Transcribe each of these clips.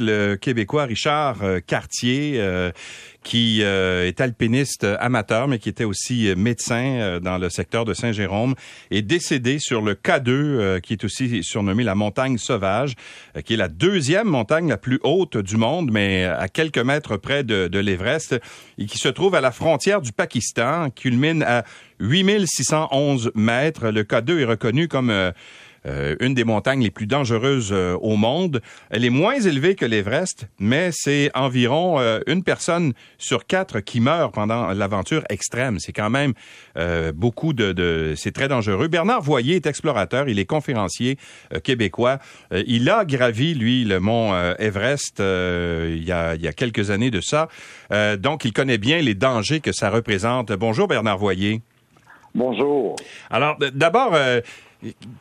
le Québécois Richard euh, Cartier, euh, qui euh, est alpiniste amateur, mais qui était aussi médecin dans le secteur de Saint-Jérôme, est décédé sur le K2, qui est aussi surnommé la montagne sauvage, qui est la deuxième montagne la plus haute du monde, mais à quelques mètres près de, de l'Everest, et qui se trouve à la frontière du Pakistan, culmine à 8611 mètres. Le K2 est reconnu comme euh, une des montagnes les plus dangereuses euh, au monde. Elle est moins élevée que l'Everest, mais c'est environ euh, une personne sur quatre qui meurt pendant l'aventure extrême. C'est quand même beaucoup de, de c'est très dangereux. Bernard Voyer est explorateur, il est conférencier québécois. il a gravi lui le mont Everest il y, a, il y a quelques années de ça. donc il connaît bien les dangers que ça représente. Bonjour Bernard Voyer. Bonjour. Alors, d'abord,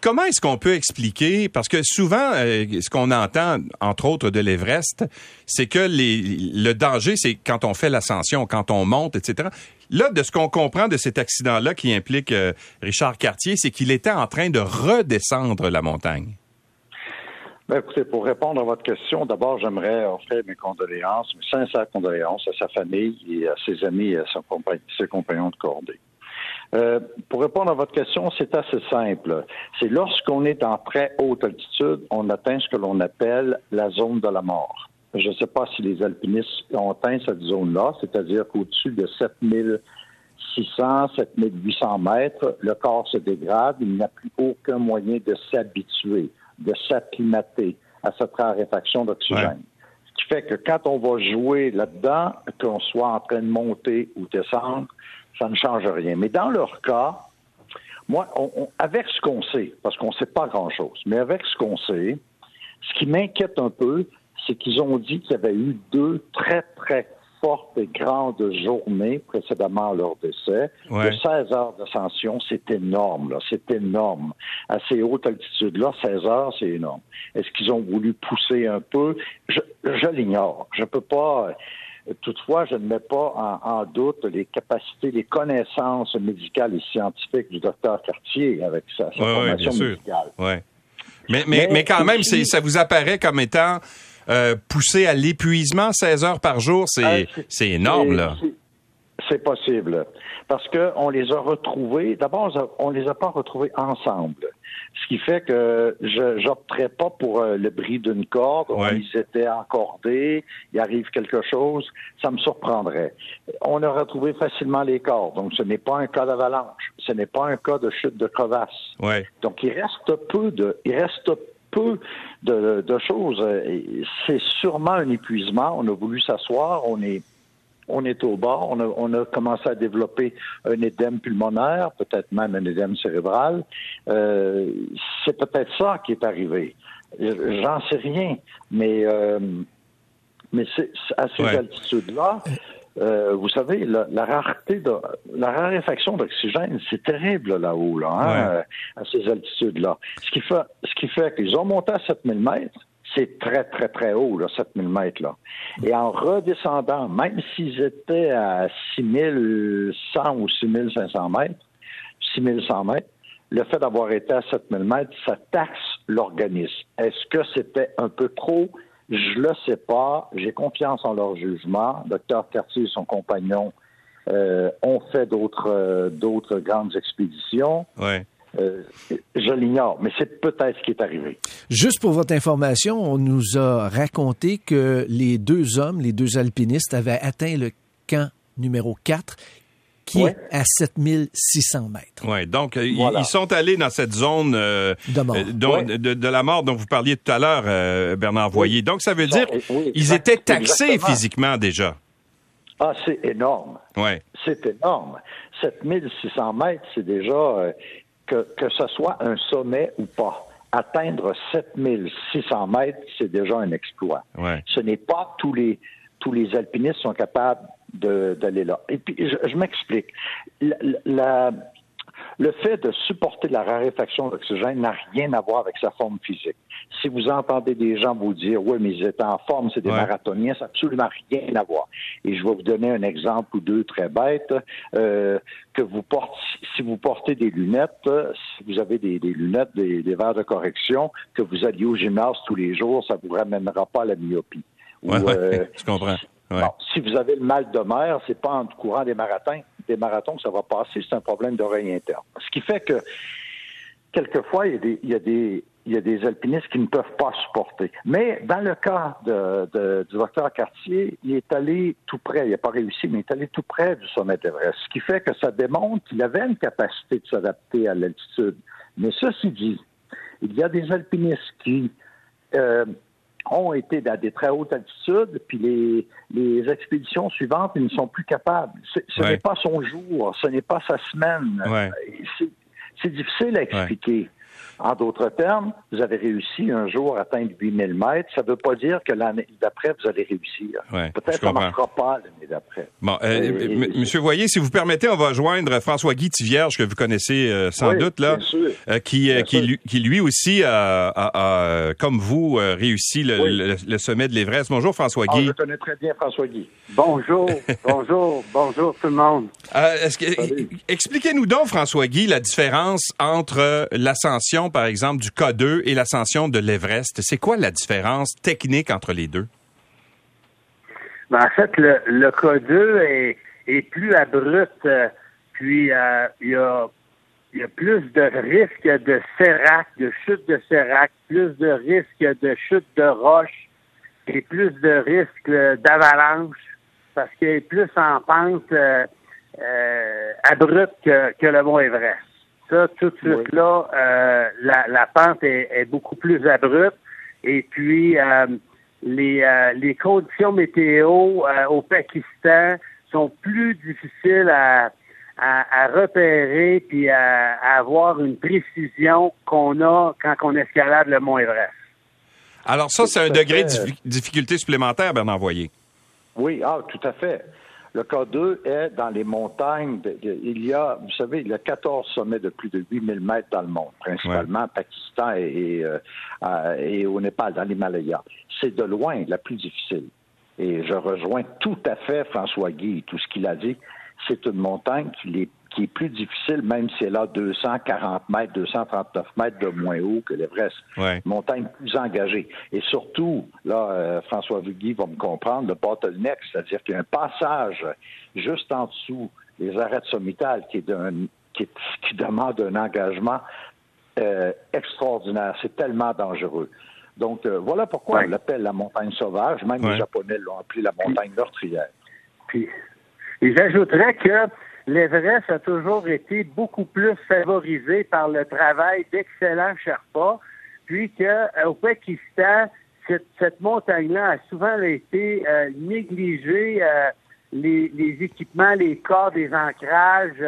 Comment est-ce qu'on peut expliquer, parce que souvent, euh, ce qu'on entend, entre autres de l'Everest, c'est que le danger, c'est quand on fait l'ascension, quand on monte, etc. Là, de ce qu'on comprend de cet accident-là qui implique euh, Richard Cartier, c'est qu'il était en train de redescendre la montagne. Ben, écoutez, pour répondre à votre question, d'abord, j'aimerais offrir mes condoléances, mes sincères condoléances à sa famille et à ses amis et à ses compagnons de cordée. Euh, pour répondre à votre question, c'est assez simple. C'est lorsqu'on est en très haute altitude, on atteint ce que l'on appelle la zone de la mort. Je ne sais pas si les alpinistes ont atteint cette zone-là, c'est-à-dire qu'au-dessus de 7600, 7800 mètres, le corps se dégrade, il n'y a plus aucun moyen de s'habituer, de s'acclimater à cette raréfaction d'oxygène. Ce qui fait que quand on va jouer là-dedans, qu'on soit en train de monter ou descendre, ça ne change rien. Mais dans leur cas, moi, avec ce qu'on sait, parce qu'on ne sait pas grand-chose, mais avec ce qu'on sait, ce qui m'inquiète un peu, c'est qu'ils ont dit qu'il y avait eu deux très, très fortes et grandes journées précédemment à leur décès. De 16 heures d'ascension, c'est énorme, là. C'est énorme. À ces hautes altitudes-là, 16 heures, c'est énorme. Est-ce qu'ils ont voulu pousser un peu? Je, je l'ignore. Je peux pas. Toutefois, je ne mets pas en, doute les capacités, les connaissances médicales et scientifiques du docteur Cartier avec sa, formation médicale. Mais, mais, mais, quand même, ça vous apparaît comme étant euh, poussé à l'épuisement 16 heures par jour, c'est euh, énorme, là. C'est possible. Parce qu'on les a retrouvés, d'abord, on les a pas retrouvés ensemble. Ce qui fait que je n'opterais pas pour euh, le bris d'une corde. Ils étaient encordés, il arrive quelque chose, ça me surprendrait. On a retrouvé facilement les cordes. Donc, ce n'est pas un cas d'avalanche. Ce n'est pas un cas de chute de crevasse. Donc, il reste peu de, il reste peu de, de choses. C'est sûrement un épuisement. On a voulu s'asseoir. On est on est au bord. On a, commencé à développer un édème pulmonaire, peut-être même un édème cérébral. Euh, c'est peut-être ça qui est arrivé. J'en sais rien, mais euh, mais à ces altitudes-là. Euh, vous savez, la, rareté de la raréfaction d'oxygène, c'est terrible là-haut, là, hein, à ces altitudes-là. Ce qui fait, ce qui fait qu'ils ont monté à 7000 mètres, c'est très, très, très haut, là, 7000 mètres. Là. Et en redescendant, même s'ils étaient à 6100 ou 6500 mètres, 6100 mètres, le fait d'avoir été à 7000 mètres, ça taxe l'organisme. Est-ce que c'était un peu trop? Je le sais pas. J'ai confiance en leur jugement. Docteur Cartier et son compagnon euh, ont fait d'autres euh, d'autres grandes expéditions. Ouais. Euh, je l'ignore, mais c'est peut-être ce qui est arrivé. Juste pour votre information, on nous a raconté que les deux hommes, les deux alpinistes, avaient atteint le camp numéro 4 qui est à 7600 mètres. Oui, donc euh, ils sont allés dans cette zone euh, de, la mort dont vous parliez tout à l'heure, Bernard Voyer. Donc ça veut dire qu'ils étaient taxés physiquement déjà. Ah, c'est énorme. Ouais. C'est énorme. 7600 mètres, c'est déjà que, que ce soit un sommet ou pas, atteindre 7600 mètres, c'est déjà un exploit. Ce n'est pas tous les tous les alpinistes sont capables d'aller là. Et puis, je, m'explique. La, Le fait de supporter la raréfaction d'oxygène n'a rien à voir avec sa forme physique. Si vous entendez des gens vous dire, oui, mais ils étaient en forme, c'est des marathoniens, ça n'a absolument rien à voir. Et je vais vous donner un exemple ou deux très bêtes. Euh, que vous portez, si vous portez des lunettes, si vous avez des, lunettes, des, verres de correction, que vous alliez au gymnase tous les jours, ça vous ramènera pas à la myopie. Oui, euh, je comprends. si vous avez le mal de mer, c'est pas en courant des marathons, des marathons ça va passer, c'est un problème d'oreille interne. Ce qui fait que quelquefois, il y a des, il y a des alpinistes qui ne peuvent pas supporter. Mais dans le cas de, du docteur Cartier, il est allé tout près, il n'a pas réussi, mais il est allé tout près du sommet d'Everest, ce qui fait que ça démontre qu'il avait une capacité de s'adapter à l'altitude. Mais ceci dit, il y a des alpinistes qui euh, ont été à des très hautes altitudes, puis les, les expéditions suivantes, ils ne sont plus capables. Ce n'est pas son jour, ce n'est pas sa semaine. C'est difficile à expliquer. En d'autres termes, vous avez réussi un jour à atteindre 8000 mètres. Ça ne veut pas dire que l'année d'après, vous allez réussir. Peut-être ça ne marchera pas l'année d'après. Bon, euh, Monsieur Voyer, si vous permettez, on va joindre François-Guy Tivierge, que vous connaissez euh, sans doute, là, euh, qui, qui, lui aussi a, comme vous, réussi le, sommet de l'Everest. Bonjour, François-Guy. Ah, je connais très bien François-Guy. Bonjour, bonjour, bonjour tout le monde. Expliquez-nous donc, François-Guy, la différence entre l'ascension par exemple, du K2 et l'ascension de l'Everest. C'est quoi la différence technique entre les deux? Ben, en fait, le, le K2 est, plus abrupt, euh, puis euh, il y, a, plus de risques de sérac, de chute de sérac, plus de risques de chute de roche et plus de risques d'avalanche parce qu'il est plus en pente euh, abrupte que, que le Mont Tout de suite là, euh, la, pente est, beaucoup plus abrupte. Et puis, euh, les, euh, les conditions météo au Pakistan sont plus difficiles à, à, repérer puis à, avoir une précision qu'on a quand on escalade le mont Everest. Alors ça, c'est un degré de difficulté supplémentaire, Bernard Voyer. Oui, ah, tout à fait. Le K2 est dans les montagnes. il y a, vous savez, il y a 14 sommets de plus de 8000 mètres dans le monde, principalement au Pakistan et, euh, et, au Népal, dans l'Himalaya. C'est de loin la plus difficile. Et je rejoins tout à fait François Guy, tout ce qu'il a dit. C'est une montagne qui est qui est plus difficile, même si elle a 240 mètres, 239 mètres de moins haut que l'Everest. Ouais. Montagne plus engagée. Et surtout, là, euh, François Vugui va me comprendre, le bottleneck, c'est-à-dire qu'il y a un passage juste en dessous des arêtes sommitales qui, est qui, qui demande un engagement euh, extraordinaire. C'est tellement dangereux. Donc, euh, voilà pourquoi on l'appelle la montagne sauvage. Même les Japonais l'ont appelé la montagne meurtrière. Puis, et j'ajouterais que l'Everest a toujours été beaucoup plus favorisé par le travail d'excellents Sherpas, puis qu'au euh, Pakistan, cette, montagne-là a souvent été euh, négligée. Euh, les, équipements, les corps des ancrages,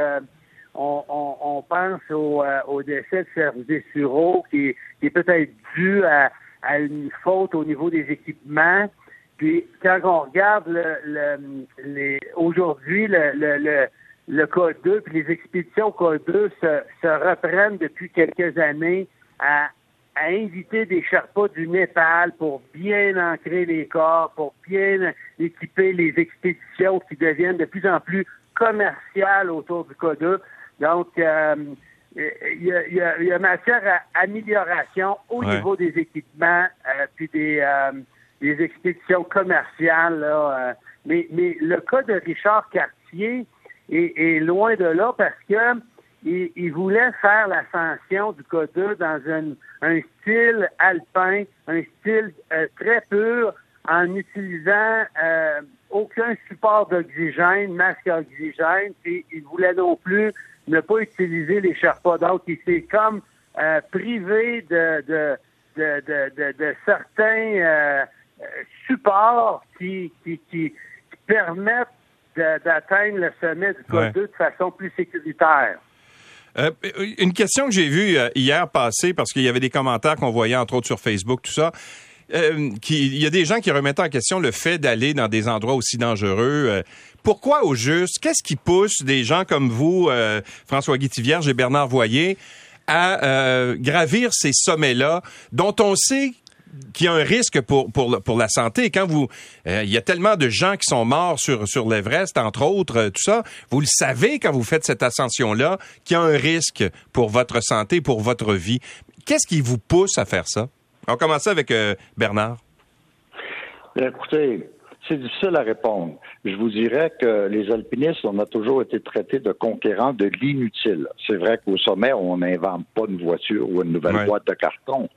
on, pense au, décès de Serge Sureau, qui, qui est peut-être dû à, une faute au niveau des équipements. Puis quand on regarde le, aujourd'hui le, le K2, puis les expéditions K2 se, se reprennent depuis quelques années à, à inviter des Sherpas du Népal pour bien ancrer les corps, pour bien équiper les expéditions qui deviennent de plus en plus commerciales autour du K2. Donc, euh, il y, a, y, y, a, matière à amélioration au niveau des équipements euh, puis des, euh, des expéditions commerciales. Là, euh. mais, mais le cas de Richard Cartier, et, loin de là parce que il, voulait faire l'ascension du K2 dans un, style alpin, un style euh, très pur, en utilisant euh, aucun support d'oxygène, masque d'oxygène, puis il voulait non plus ne pas utiliser les Sherpas. Donc, il s'est comme euh, privé de, de, de, de, certains supports qui, qui, qui permettent d'atteindre le sommet du K2 de façon plus sécuritaire. Euh, une question que j'ai vue euh, hier passer, parce qu'il y avait des commentaires qu'on voyait entre autres sur Facebook, tout ça. euh, il y a des gens qui remettent en question le fait d'aller dans des endroits aussi dangereux. Euh, pourquoi au juste? Qu'est-ce qui pousse des gens comme vous, euh, François Guittivierge et Bernard Voyer, à gravir ces sommets-là dont on sait qu'il y a un risque pour, pour, la santé. Quand vous, il y a tellement de gens qui sont morts sur, sur l'Everest, entre autres, tout ça, vous le savez quand vous faites cette ascension-là, qu'il y a un risque pour votre santé, pour votre vie. Qu'est-ce qui vous pousse à faire ça? On commence avec euh, Bernard. Écoutez, c'est difficile à répondre. Je vous dirais que les alpinistes, on a toujours été traités de conquérants de l'inutile. C'est vrai qu'au sommet, on n'invente pas une voiture ou une nouvelle boîte de carton.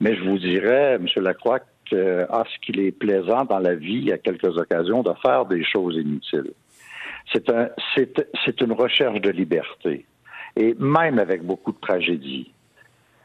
Mais je vous dirais, M. Lacroix, que, ah, ce qu'il est plaisant dans la vie, à quelques occasions, de faire des choses inutiles. C'est un, c'est une recherche de liberté. Et même avec beaucoup de tragédies,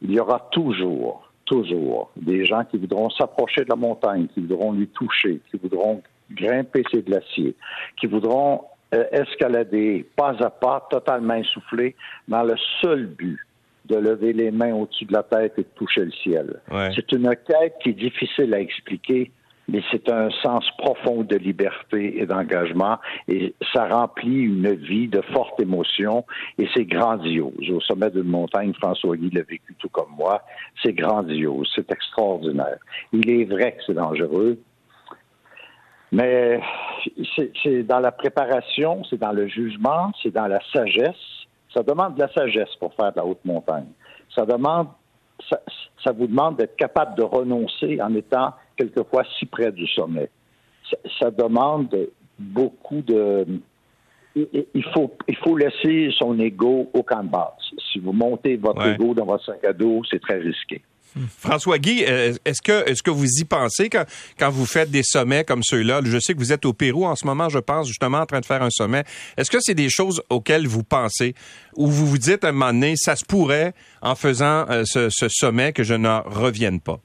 il y aura toujours toujours des gens qui voudront s'approcher de la montagne, qui voudront lui toucher, qui voudront grimper ses glaciers, qui voudront euh, escalader pas à pas, totalement essoufflés, dans le seul but de lever les mains au-dessus de la tête et de toucher le ciel. C'est une quête qui est difficile à expliquer, mais c'est un sens profond de liberté et d'engagement et ça remplit une vie de forte émotion et c'est grandiose. Au sommet d'une montagne, François Guy l'a vécu tout comme moi. C'est grandiose, c'est extraordinaire. Il est vrai que c'est dangereux, mais c'est dans la préparation, c'est dans le jugement, c'est dans la sagesse. Ça demande de la sagesse pour faire de la haute montagne. Ça demande, ça vous demande d'être capable de renoncer en étant quelquefois si près du sommet. Ça, demande beaucoup de... Il faut, il faut laisser son ego au camp de base. Si vous montez votre ego dans votre sac à dos, c'est très risqué. François Guy, euh, est-ce que, est-ce que vous y pensez quand, quand vous faites des sommets comme ceux-là? Je sais que vous êtes au Pérou en ce moment, je pense, justement, en train de faire un sommet. Est-ce que c'est des choses auxquelles vous pensez? Ou vous vous dites à un moment donné, ça se pourrait, en faisant euh, ce, ce sommet, que je n'en revienne pas?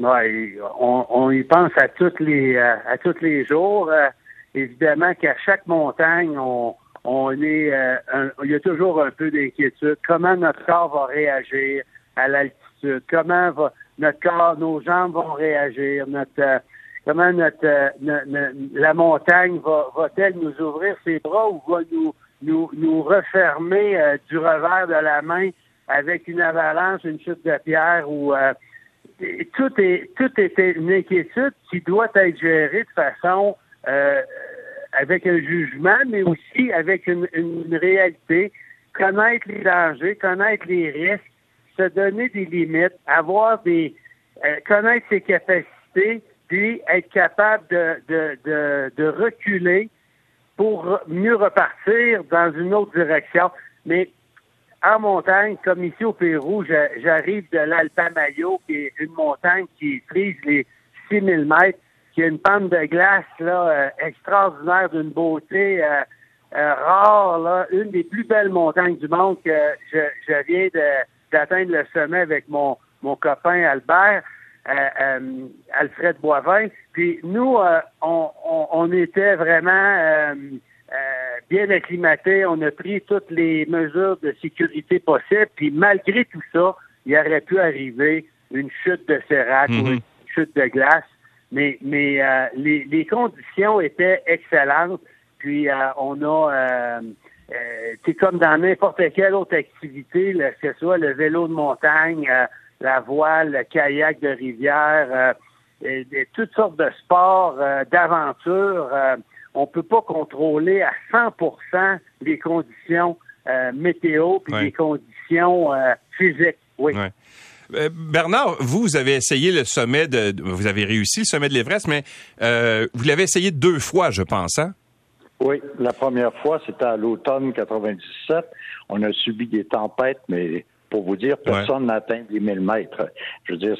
Oui, on, y pense à tous les euh, à, tous les jours. Euh, évidemment qu'à chaque montagne, on, on est euh, il y a toujours un peu d'inquiétude. Comment notre corps va réagir à l'altitude? Comment va notre corps, nos jambes vont réagir? Notre comment notre, la montagne va va-t-elle nous ouvrir ses bras ou va nous nous, nous refermer du revers de la main avec une avalanche, une chute de pierre ou tout est tout est une inquiétude qui doit être gérée de façon euh, avec un jugement, mais aussi avec une, réalité, connaître les dangers, connaître les risques, se donner des limites, avoir des euh, connaître ses capacités, puis être capable de, de, de, de reculer pour mieux repartir dans une autre direction. Mais en montagne, comme ici au Pérou, j'arrive de l'Alpamayo, qui est une montagne qui frise les 6000 mètres, qui a une pente de glace là, euh, extraordinaire d'une beauté euh, euh, rare, là, une des plus belles montagnes du monde que je, je viens d'atteindre le sommet avec mon, mon copain Albert. Alfred Boivin. Puis nous, on, on, on, était vraiment euh, bien acclimaté, on a pris toutes les mesures de sécurité possibles, puis malgré tout ça, il aurait pu arriver une chute de sérac ou mhm. une chute de glace, mais, mais euh, les, les, conditions étaient excellentes, puis euh, on a, c'est comme dans n'importe quelle autre activité, que ce soit le vélo de montagne, la voile, le kayak de rivière, toutes sortes de sports, d'aventures on peut pas contrôler à 100% les conditions euh, météo puis les conditions euh, physiques. Oui. Euh, Bernard, vous, vous avez essayé le sommet de, vous avez réussi le sommet de l'Everest, mais vous l'avez essayé deux fois, je pense, hein? Oui, la première fois, c'était à l'automne 97. On a subi des tempêtes, mais pour vous dire, personne n'a atteint les 1000 mètres. Je veux dire,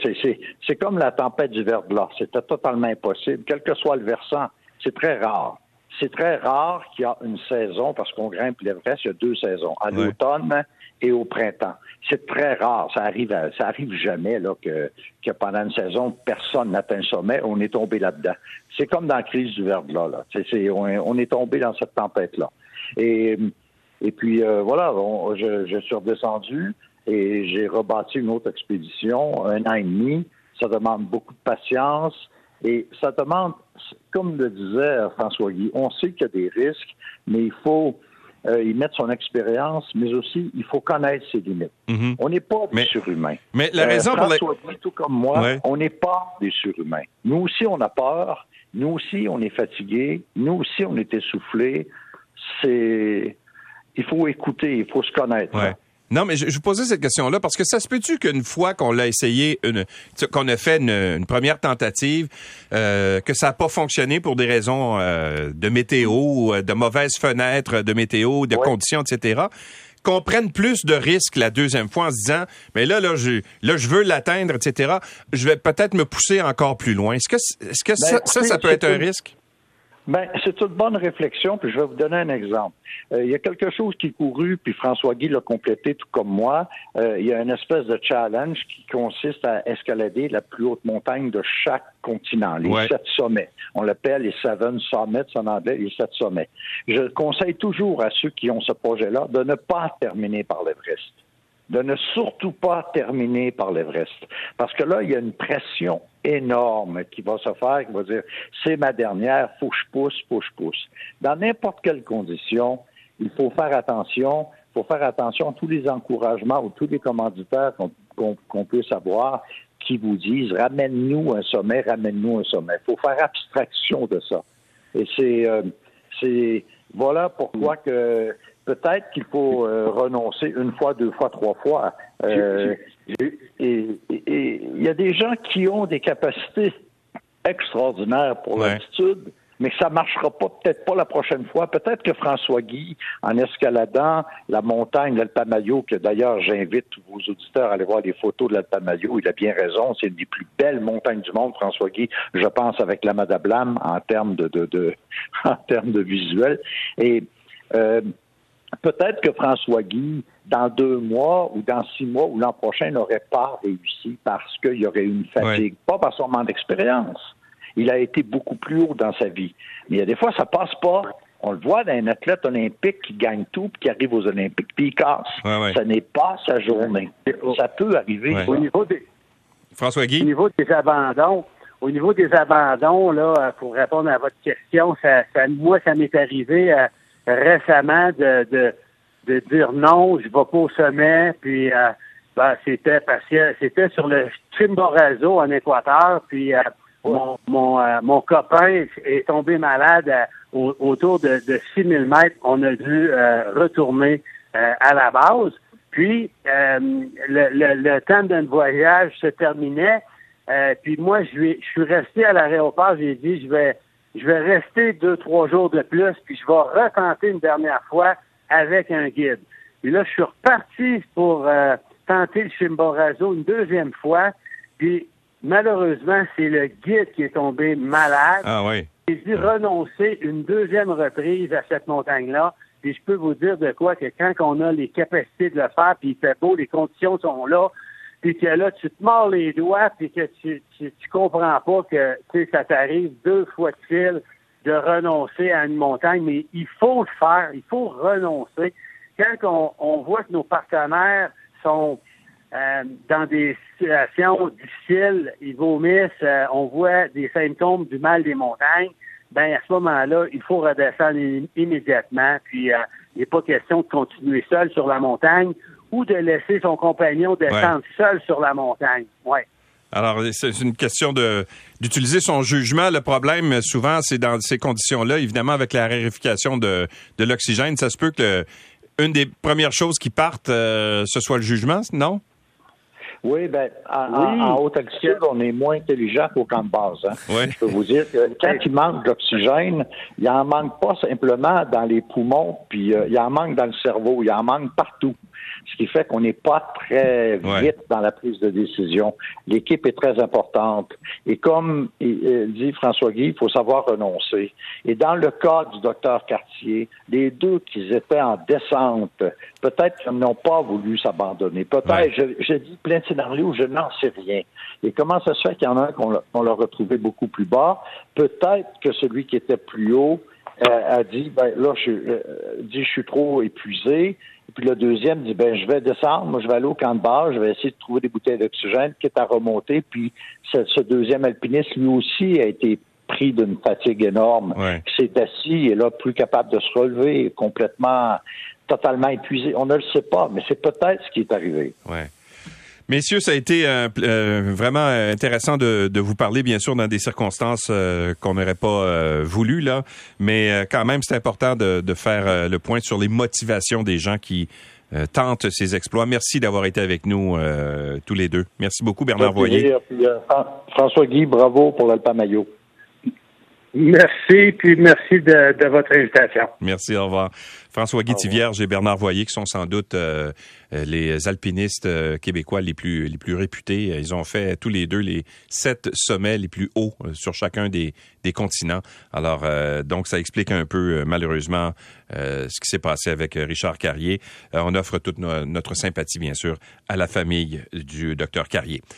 c'est comme la tempête du verglas. C'était totalement impossible. Quel que soit le versant, c'est très rare. C'est très rare qu'il y a une saison, parce qu'on grimpe l'Everest, il y a deux saisons, à l'automne et au printemps. C'est très rare, ça arrive, ça arrive jamais là que, que pendant une saison personne n'atteint le sommet, on est tombé là-dedans. C'est comme dans la crise du verglas là. C'est, on, est tombé dans cette tempête là. Et et puis euh, voilà, je, je suis redescendu et j'ai rebâti une autre expédition un an et demi ça demande beaucoup de patience et ça demande, comme le disait François Guy, on sait qu'il y a des risques, mais il faut euh, y mettre son expérience, mais aussi il faut connaître ses limites. Mhm. On n'est pas des surhumains. Mais la raison pour François Guy, tout comme moi, on n'est pas des surhumains. Nous aussi, on a peur. Nous aussi, on est fatigué. Nous aussi, on est essoufflé. C'est, il faut écouter, il faut se connaître. Non, mais je, vous posais cette question-là parce que ça se peut-tu qu'une fois qu'on l'a essayé, une, qu'on a fait une, première tentative, euh, que ça n'a pas fonctionné pour des raisons euh, de météo, euh, de mauvaises fenêtres de météo, de conditions, etc., qu'on prenne plus de risques la deuxième fois en se disant, mais là, là, je, là, je veux l'atteindre, etc., je vais peut-être me pousser encore plus loin. Est-ce que, est-ce que ben, ça, ça, peut être un risque? Ben, c'est une bonne réflexion, puis je vais vous donner un exemple. Euh, il y a quelque chose qui est couru, puis François Guy l'a complété tout comme moi. Euh, il y a une espèce de challenge qui consiste à escalader la plus haute montagne de chaque continent, les sept sommets. On l'appelle les Seven Summits en anglais, les sept sommets. Je conseille toujours à ceux qui ont ce projet-là de ne pas terminer par l'Everest de ne surtout pas terminer par l'Everest. Parce que là, il y a une pression énorme qui va se faire, qui va dire, c'est ma dernière, faut que je pousse, faut que je pousse. Dans n'importe quelle condition, il faut faire attention, il faut faire attention à tous les encouragements ou tous les commanditaires qu'on puisse avoir qui vous disent, ramène-nous un sommet, ramène-nous un sommet. Il faut faire abstraction de ça. Et c'est, euh, c'est, voilà pourquoi que peut-être qu'il faut euh, renoncer une fois, deux fois, trois fois. Euh, et il y a des gens qui ont des capacités extraordinaires pour l'altitude, mais ça marchera pas, peut-être pas la prochaine fois. Peut-être que François Guy, en escaladant la montagne l'Alpamayo, que d'ailleurs j'invite tous vos auditeurs à aller voir les photos de l'Alpamayo, il a bien raison, c'est une des plus belles montagnes du monde, François Guy, je pense avec la Madablam en termes de, de, de en termes de visuel. Et euh, peut-être que François Guy, dans deux mois ou dans six mois ou l'an prochain, n'aurait pas réussi parce qu'il y aurait eu une fatigue, pas par son manque d'expérience. Il a été beaucoup plus haut dans sa vie. Mais il y a des fois, ça passe pas. On le voit d'un athlète olympique qui gagne tout, puis qui arrive aux Olympiques, puis il casse. Ça n'est pas sa journée. Ça peut arriver. Au niveau des François Guy? Au niveau des abandons, au niveau des abandons, là, pour répondre à votre question, ça, moi, ça m'est arrivé. Euh, récemment de, de, de dire non, je vais pas au sommet, puis euh, ben, c'était parce que c'était sur le Chimborazo en Équateur, puis euh, mon, mon, euh, mon, copain est tombé malade autour de, de 6000 mètres. On a dû retourner à la base. Puis, le, le, le, temps d'un voyage se terminait. puis moi, je, je suis resté à l'aéroport. J'ai dit, je vais je vais rester deux, trois jours de plus, puis je vais retenter une dernière fois avec un guide. Et là, je suis reparti pour euh, tenter le Chimborazo une deuxième fois, puis malheureusement, c'est le guide qui est tombé malade. Ah oui. J'ai dû renoncer une deuxième reprise à cette montagne-là. Puis je peux vous dire de quoi que quand on a les capacités de le faire, puis il fait beau, les conditions sont là, puis que là, tu te mords les doigts, puis que tu, tu, comprends pas que ça t'arrive deux fois de fil de renoncer à une montagne, mais il faut le faire, il faut renoncer. Quand on, voit que nos partenaires sont euh, dans des situations difficiles, ils vomissent, euh, on voit des symptômes du mal des montagnes, ben à ce moment-là, il faut redescendre immédiatement. Puis euh, il n'est pas question de continuer seul sur la montagne ou de laisser son compagnon descendre seul sur la montagne. Ouais. Alors, c'est une question de d'utiliser son jugement. Le problème, souvent, c'est dans ces conditions-là, évidemment, avec la raréfication de, de l'oxygène, ça se peut que une des premières choses qui partent, euh, ce soit le jugement, non? Oui, ben, en, haute altitude, on est moins intelligent qu'au camp de base. Hein. Je peux vous dire que quand il manque d'oxygène, il en manque pas simplement dans les poumons, puis euh, il en manque dans le cerveau, il en manque partout ce qui fait qu'on n'est pas très vite dans la prise de décision. L'équipe est très importante. Et comme dit François Guy, il faut savoir renoncer. Et dans le cas du docteur Cartier, les deux qui étaient en descente, peut-être qu'ils n'ont pas voulu s'abandonner. Peut-être, je, dis plein de scénarios, je n'en sais rien. Et comment ça se fait qu'il y en a un qu'on l'a retrouvé beaucoup plus bas? Peut-être que celui qui était plus haut a dit, ben là, je, dit, je suis trop épuisé. Et puis le deuxième dit, ben je vais descendre, moi je vais aller au camp de base, je vais essayer de trouver des bouteilles d'oxygène, quitte à remonter. Puis ce, deuxième alpiniste, lui aussi, a été pris d'une fatigue énorme, qui s'est assis et là, plus capable de se relever, complètement, totalement épuisé. On ne le sait pas, mais c'est peut-être ce qui est arrivé. Ouais. Messieurs, ça a été euh, euh, vraiment intéressant de, vous parler, bien sûr, dans des circonstances euh, qu'on n'aurait pas voulu, là. Mais quand même, c'est important de, faire le point sur les motivations des gens qui tentent ces exploits. Merci d'avoir été avec nous tous les deux. Merci beaucoup, Bernard Voyer. François Guy, bravo pour l'Alpa Maillot. Merci, puis merci de, votre invitation. Merci, au revoir. François Guy Vierge et Bernard Voyer, qui sont sans doute euh, euh, les alpinistes euh, québécois les plus, les plus réputés. Ils ont fait tous les deux les sept sommets les plus hauts sur chacun des, des continents. Alors, donc, ça explique un peu, malheureusement, ce qui s'est passé avec Richard Carrier. on offre toute notre sympathie, bien sûr, à la famille du docteur Carrier.